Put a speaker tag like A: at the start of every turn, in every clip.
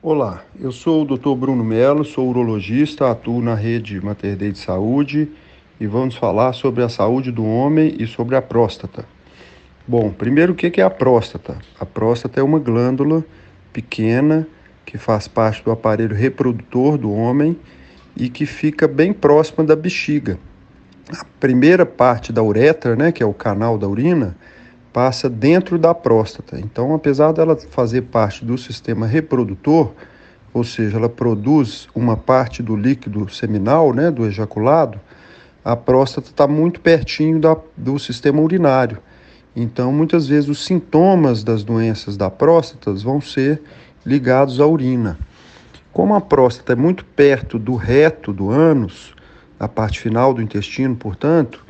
A: Olá, eu sou o Dr. Bruno Melo, sou urologista, atuo na rede Mater Dei de Saúde e vamos falar sobre a saúde do homem e sobre a próstata. Bom, primeiro o que é a próstata? A próstata é uma glândula pequena que faz parte do aparelho reprodutor do homem e que fica bem próxima da bexiga. A primeira parte da uretra, né, que é o canal da urina, passa dentro da próstata. Então, apesar dela fazer parte do sistema reprodutor, ou seja, ela produz uma parte do líquido seminal, né, do ejaculado, a próstata está muito pertinho da, do sistema urinário. Então, muitas vezes, os sintomas das doenças da próstata vão ser ligados à urina. Como a próstata é muito perto do reto do ânus, a parte final do intestino, portanto,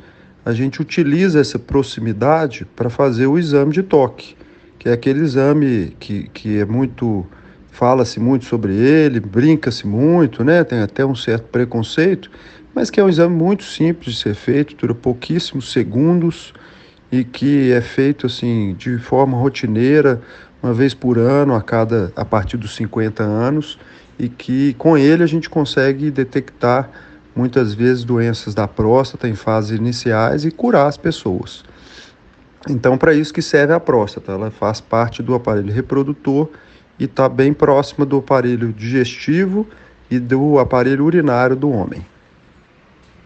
A: a gente utiliza essa proximidade para fazer o exame de toque, que é aquele exame que, que é muito. fala-se muito sobre ele, brinca-se muito, né? tem até um certo preconceito, mas que é um exame muito simples de ser feito, dura pouquíssimos segundos e que é feito assim de forma rotineira, uma vez por ano, a cada a partir dos 50 anos, e que com ele a gente consegue detectar muitas vezes doenças da próstata em fases iniciais e curar as pessoas. Então, para isso que serve a próstata, ela faz parte do aparelho reprodutor e está bem próxima do aparelho digestivo e do aparelho urinário do homem.